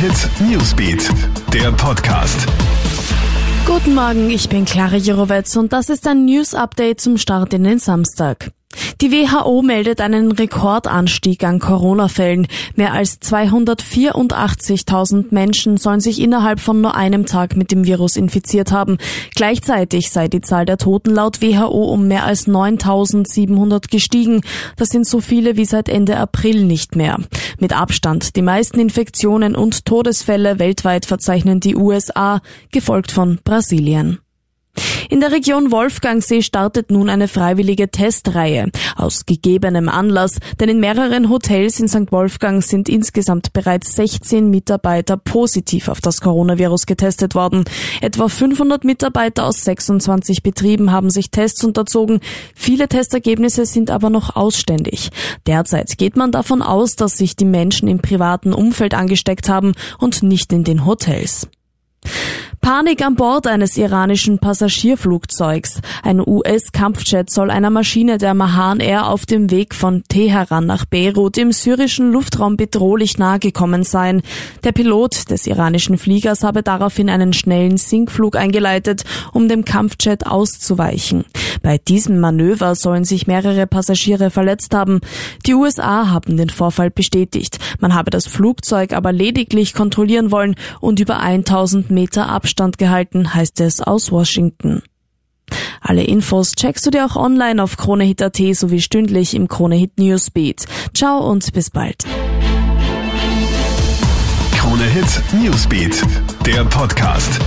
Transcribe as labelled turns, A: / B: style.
A: Hit Newsbeat, der Podcast.
B: Guten Morgen, ich bin Clara Jirovetz und das ist ein News Update zum Start in den Samstag. Die WHO meldet einen Rekordanstieg an Corona-Fällen. Mehr als 284.000 Menschen sollen sich innerhalb von nur einem Tag mit dem Virus infiziert haben. Gleichzeitig sei die Zahl der Toten laut WHO um mehr als 9.700 gestiegen. Das sind so viele wie seit Ende April nicht mehr. Mit Abstand die meisten Infektionen und Todesfälle weltweit verzeichnen die USA, gefolgt von Brasilien. In der Region Wolfgangsee startet nun eine freiwillige Testreihe. Aus gegebenem Anlass, denn in mehreren Hotels in St. Wolfgang sind insgesamt bereits 16 Mitarbeiter positiv auf das Coronavirus getestet worden. Etwa 500 Mitarbeiter aus 26 Betrieben haben sich Tests unterzogen. Viele Testergebnisse sind aber noch ausständig. Derzeit geht man davon aus, dass sich die Menschen im privaten Umfeld angesteckt haben und nicht in den Hotels. Panik an Bord eines iranischen Passagierflugzeugs. Ein US-Kampfjet soll einer Maschine der Mahan Air auf dem Weg von Teheran nach Beirut im syrischen Luftraum bedrohlich nahe gekommen sein. Der Pilot des iranischen Fliegers habe daraufhin einen schnellen Sinkflug eingeleitet, um dem Kampfjet auszuweichen. Bei diesem Manöver sollen sich mehrere Passagiere verletzt haben. Die USA haben den Vorfall bestätigt. Man habe das Flugzeug aber lediglich kontrollieren wollen und über 1000 Meter Abstand gehalten, heißt es aus Washington. Alle Infos checkst du dir auch online auf KroneHit.at sowie stündlich im KroneHit Newsbeat. Ciao und bis bald.
A: KroneHit Newsbeat, der Podcast.